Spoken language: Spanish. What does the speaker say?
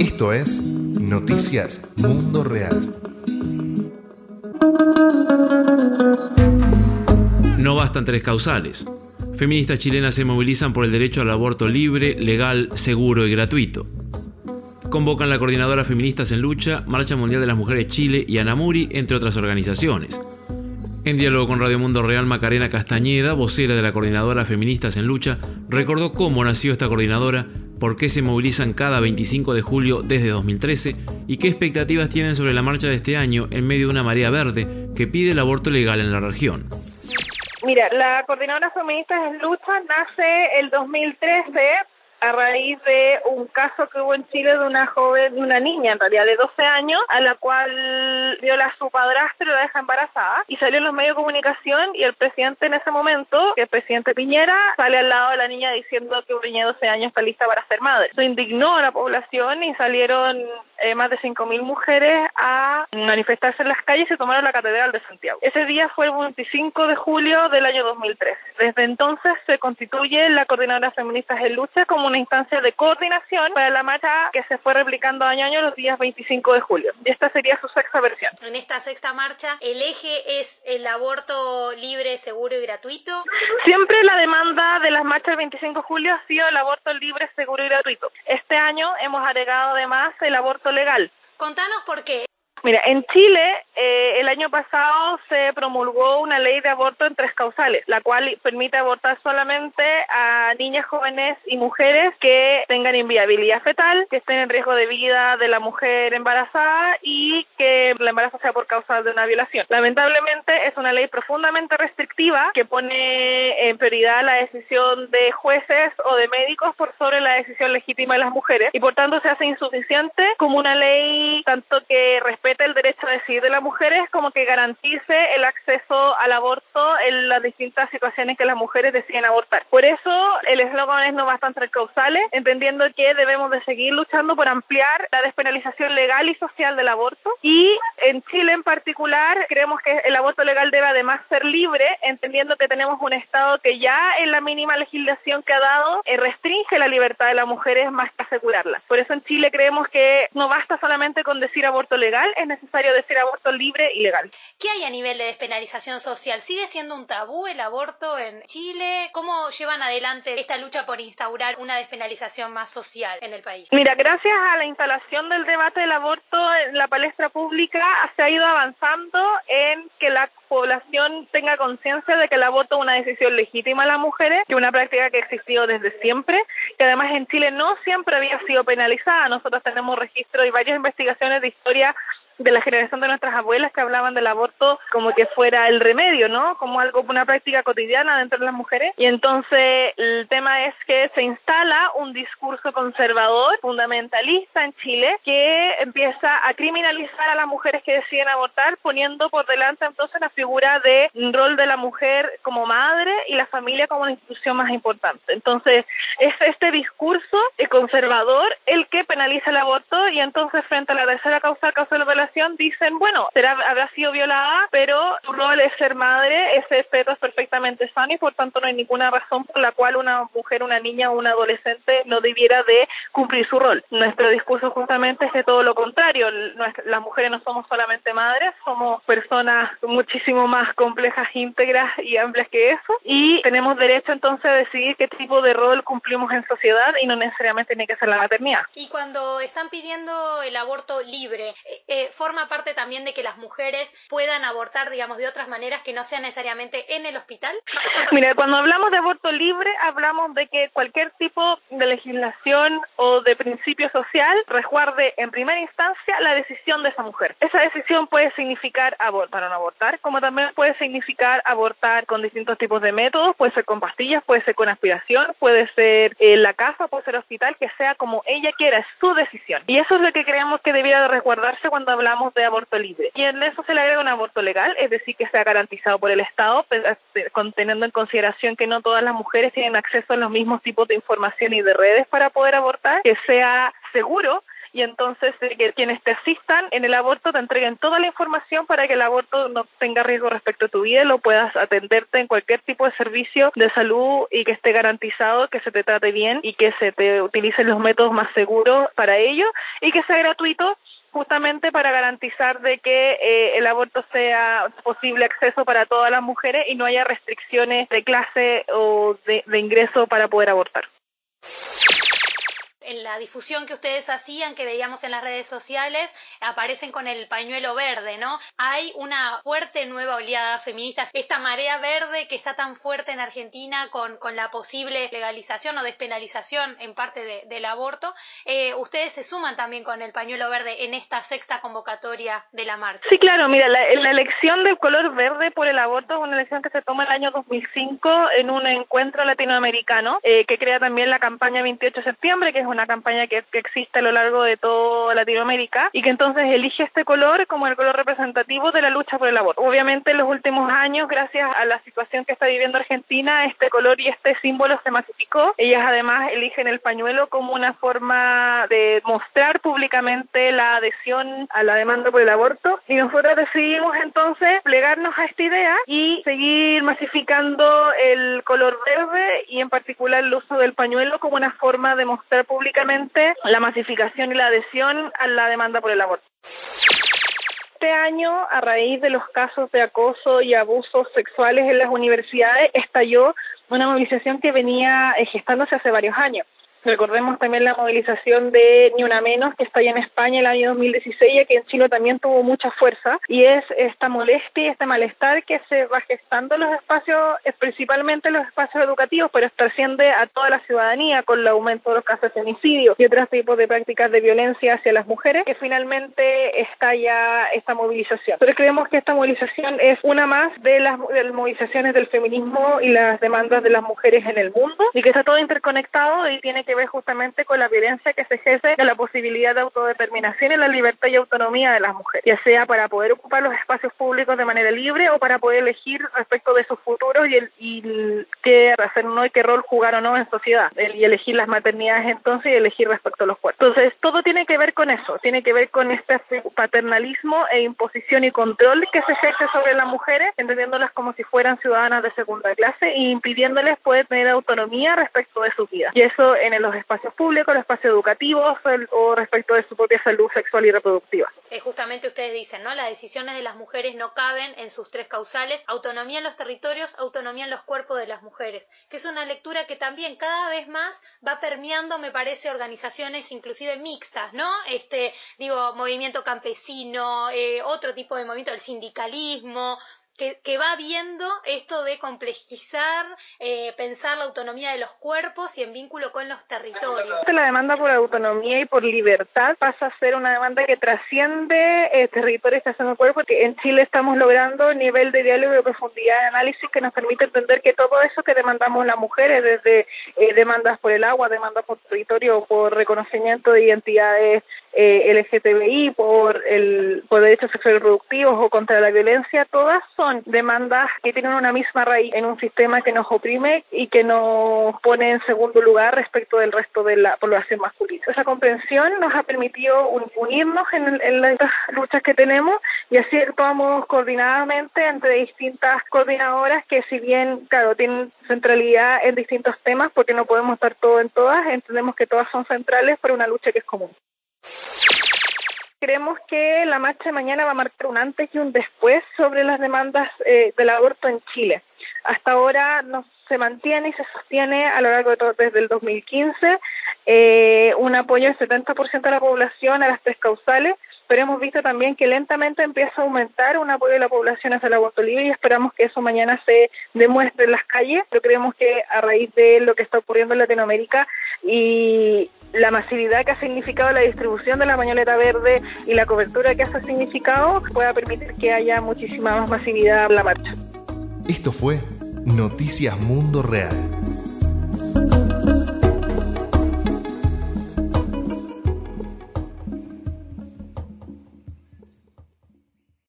Esto es Noticias Mundo Real. No bastan tres causales. Feministas chilenas se movilizan por el derecho al aborto libre, legal, seguro y gratuito. Convocan la Coordinadora Feministas en Lucha, Marcha Mundial de las Mujeres Chile y Anamuri, entre otras organizaciones. En diálogo con Radio Mundo Real, Macarena Castañeda, vocera de la Coordinadora Feministas en Lucha, recordó cómo nació esta coordinadora, por qué se movilizan cada 25 de julio desde 2013 y qué expectativas tienen sobre la marcha de este año en medio de una marea verde que pide el aborto legal en la región. Mira, la Coordinadora Feministas en Lucha nace el 2013 a raíz de un caso que hubo en Chile de una joven, de una niña en realidad de 12 años, a la cual viola su padrastro y la deja embarazada. Y salió en los medios de comunicación y el presidente en ese momento, que el presidente Piñera, sale al lado de la niña diciendo que una niña de 12 años está lista para ser madre. Eso indignó a la población y salieron eh, más de 5.000 mujeres a manifestarse en las calles y tomaron la Catedral de Santiago. Ese día fue el 25 de julio del año 2003. Desde entonces se constituye la Coordinadora Feministas en Lucha como una instancia de coordinación para la marcha que se fue replicando año a año los días 25 de julio. Y esta sería su sexta versión. En esta sexta marcha, ¿el eje es el aborto libre, seguro y gratuito? Siempre la demanda de las marchas del 25 de julio ha sido el aborto libre, seguro y gratuito. Este año hemos agregado además el aborto legal. Contanos por qué. Mira, en Chile eh, el año pasado se promulgó una ley de aborto en tres causales, la cual permite abortar solamente a niñas jóvenes y mujeres que tengan inviabilidad fetal, que estén en riesgo de vida de la mujer embarazada y que el embarazo sea por causa de una violación. Lamentablemente es una ley profundamente restrictiva que pone en prioridad la decisión de jueces o de médicos por sobre la decisión legítima de las mujeres y por tanto se hace insuficiente como una ley tanto que respeta el derecho a decidir de las mujeres como que garantice el acceso al aborto en las distintas situaciones que las mujeres deciden abortar. Por eso el eslogan es no bastante causales, entendiendo que debemos de seguir luchando por ampliar la despenalización legal y social del aborto y en Chile en particular creemos que el aborto legal debe además ser libre, entendiendo que tenemos un Estado que ya en la mínima legislación que ha dado eh, restringe la libertad de las mujeres más que asegurarla. Por eso en Chile creemos que no basta solamente con decir aborto legal, es necesario decir aborto libre y legal. ¿Qué hay a nivel de despenalización social? ¿Sigue siendo un tabú el aborto en Chile? ¿Cómo llevan adelante esta lucha por instaurar una despenalización más social en el país? Mira, gracias a la instalación del debate del aborto en la palestra pública se ha ido avanzando en que la población tenga conciencia de que el aborto es una decisión legítima de las mujeres, que es una práctica que ha existido desde siempre, que además en Chile no siempre había sido penalizada. Nosotros tenemos registro y varias investigaciones de historia de la generación de nuestras abuelas que hablaban del aborto como que fuera el remedio, ¿no? Como algo, una práctica cotidiana dentro de las mujeres. Y entonces el tema es que se instala un discurso conservador, fundamentalista en Chile, que empieza a criminalizar a las mujeres que deciden abortar, poniendo por delante entonces la figura de rol de la mujer como madre y la familia como una institución más importante. Entonces es este discurso conservador el que penaliza el aborto y entonces frente a la tercera causa, causa de la dicen, bueno, será, habrá sido violada, pero su rol es ser madre, ese feto es perfectamente sano y por tanto no hay ninguna razón por la cual una mujer, una niña o un adolescente no debiera de cumplir su rol. Nuestro discurso justamente es de todo lo contrario. Las mujeres no somos solamente madres, somos personas muchísimo más complejas, íntegras y amplias que eso y tenemos derecho entonces a decidir qué tipo de rol cumplimos en sociedad y no necesariamente tiene que ser la maternidad. Y cuando están pidiendo el aborto libre, eh, eh forma parte también de que las mujeres puedan abortar, digamos, de otras maneras que no sean necesariamente en el hospital? Mira, cuando hablamos de aborto libre, hablamos de que cualquier tipo de legislación o de principio social resguarde en primera instancia la decisión de esa mujer. Esa decisión puede significar abortar o no abortar, como también puede significar abortar con distintos tipos de métodos, puede ser con pastillas, puede ser con aspiración, puede ser en la casa, puede ser hospital, que sea como ella quiera, es su decisión. Y eso es lo que creemos que debiera de resguardarse cuando hablamos hablamos de aborto libre. Y en eso se le agrega un aborto legal, es decir, que sea garantizado por el Estado, teniendo en consideración que no todas las mujeres tienen acceso a los mismos tipos de información y de redes para poder abortar, que sea seguro y entonces que quienes te asistan en el aborto te entreguen toda la información para que el aborto no tenga riesgo respecto a tu vida lo puedas atenderte en cualquier tipo de servicio de salud y que esté garantizado que se te trate bien y que se te utilicen los métodos más seguros para ello y que sea gratuito justamente para garantizar de que eh, el aborto sea posible acceso para todas las mujeres y no haya restricciones de clase o de ingreso para poder abortar en la difusión que ustedes hacían, que veíamos en las redes sociales, aparecen con el pañuelo verde, ¿no? Hay una fuerte nueva oleada feminista, esta marea verde que está tan fuerte en Argentina con, con la posible legalización o despenalización en parte del aborto. Eh, ustedes se suman también con el pañuelo verde en esta sexta convocatoria de la marcha. Sí, claro, mira, la, elección del color verde por el aborto es una elección que se toma el año 2005 en un encuentro latinoamericano eh, que crea también la campaña 28 de septiembre, que es una campaña que, existe a lo largo de toda Latinoamérica y que entonces elige este color como el color representativo de la lucha por el aborto. Obviamente en los últimos años, gracias a la situación que está viviendo Argentina, este color y este símbolo se masificó. Ellas además eligen el pañuelo como una forma de mostrar públicamente la adhesión a la demanda por el aborto y nosotros decidimos entonces plegarnos a esta idea y seguir masificando el color verde y en particular el uso del pañuelo como una forma de mostrar públicamente la masificación y la adhesión a la demanda por el aborto. Este año, a raíz de los casos de acoso y abusos sexuales en las universidades, estalló una movilización que venía gestándose hace varios años. Recordemos también la movilización de Ni Una Menos, que está allá en España el año 2016 y que en Chile también tuvo mucha fuerza. Y es esta molestia y este malestar que se va gestando en los espacios, principalmente en los espacios educativos, pero trasciende a toda la ciudadanía con el aumento de los casos de femicidio y otros tipos de prácticas de violencia hacia las mujeres, que finalmente estalla esta movilización. Pero creemos que esta movilización es una más de las, de las movilizaciones del feminismo y las demandas de las mujeres en el mundo y que está todo interconectado y tiene que ver justamente con la violencia que se ejerce de la posibilidad de autodeterminación y la libertad y autonomía de las mujeres, ya sea para poder ocupar los espacios públicos de manera libre o para poder elegir respecto de sus futuros y, el, y qué hacer no y qué rol jugar o no en sociedad, y elegir las maternidades entonces y elegir respecto a los cuerpos. Entonces, todo tiene que ver con eso, tiene que ver con este paternalismo e imposición y control que se ejerce sobre las mujeres, entendiéndolas como si fueran ciudadanas de segunda clase e impidiéndoles poder tener autonomía respecto de su vida. Y eso en el los espacios públicos, los espacios educativos o respecto de su propia salud sexual y reproductiva. Eh, justamente ustedes dicen, ¿no? Las decisiones de las mujeres no caben en sus tres causales, autonomía en los territorios, autonomía en los cuerpos de las mujeres, que es una lectura que también cada vez más va permeando, me parece, organizaciones inclusive mixtas, ¿no? Este, digo, movimiento campesino, eh, otro tipo de movimiento, el sindicalismo, que, va viendo esto de complejizar, eh, pensar la autonomía de los cuerpos y en vínculo con los territorios. La demanda por autonomía y por libertad pasa a ser una demanda que trasciende eh, territorios y el cuerpo, que en Chile estamos logrando un nivel de diálogo de profundidad de análisis que nos permite entender que todo eso que demandamos las mujeres, desde eh, demandas por el agua, demandas por territorio, por reconocimiento de identidades eh, LGTBI, por, el, por derechos sexuales reproductivos o contra la violencia, todas son demandas que tienen una misma raíz en un sistema que nos oprime y que nos pone en segundo lugar respecto del resto de la población masculina. Esa comprensión nos ha permitido unirnos en, en las luchas que tenemos y así actuamos coordinadamente entre distintas coordinadoras que si bien, claro, tienen centralidad en distintos temas porque no podemos estar todo en todas, entendemos que todas son centrales para una lucha que es común. Creemos que la marcha de mañana va a marcar un antes y un después sobre las demandas eh, del aborto en Chile. Hasta ahora no se mantiene y se sostiene a lo largo de todo desde el 2015 eh, un apoyo del 70% de la población a las tres causales, pero hemos visto también que lentamente empieza a aumentar un apoyo de la población hacia el aborto libre y esperamos que eso mañana se demuestre en las calles. Pero creemos que a raíz de lo que está ocurriendo en Latinoamérica y la masividad que ha significado la distribución de la pañoleta verde y la cobertura que ha significado pueda permitir que haya muchísima más masividad en la marcha. Esto fue Noticias Mundo Real.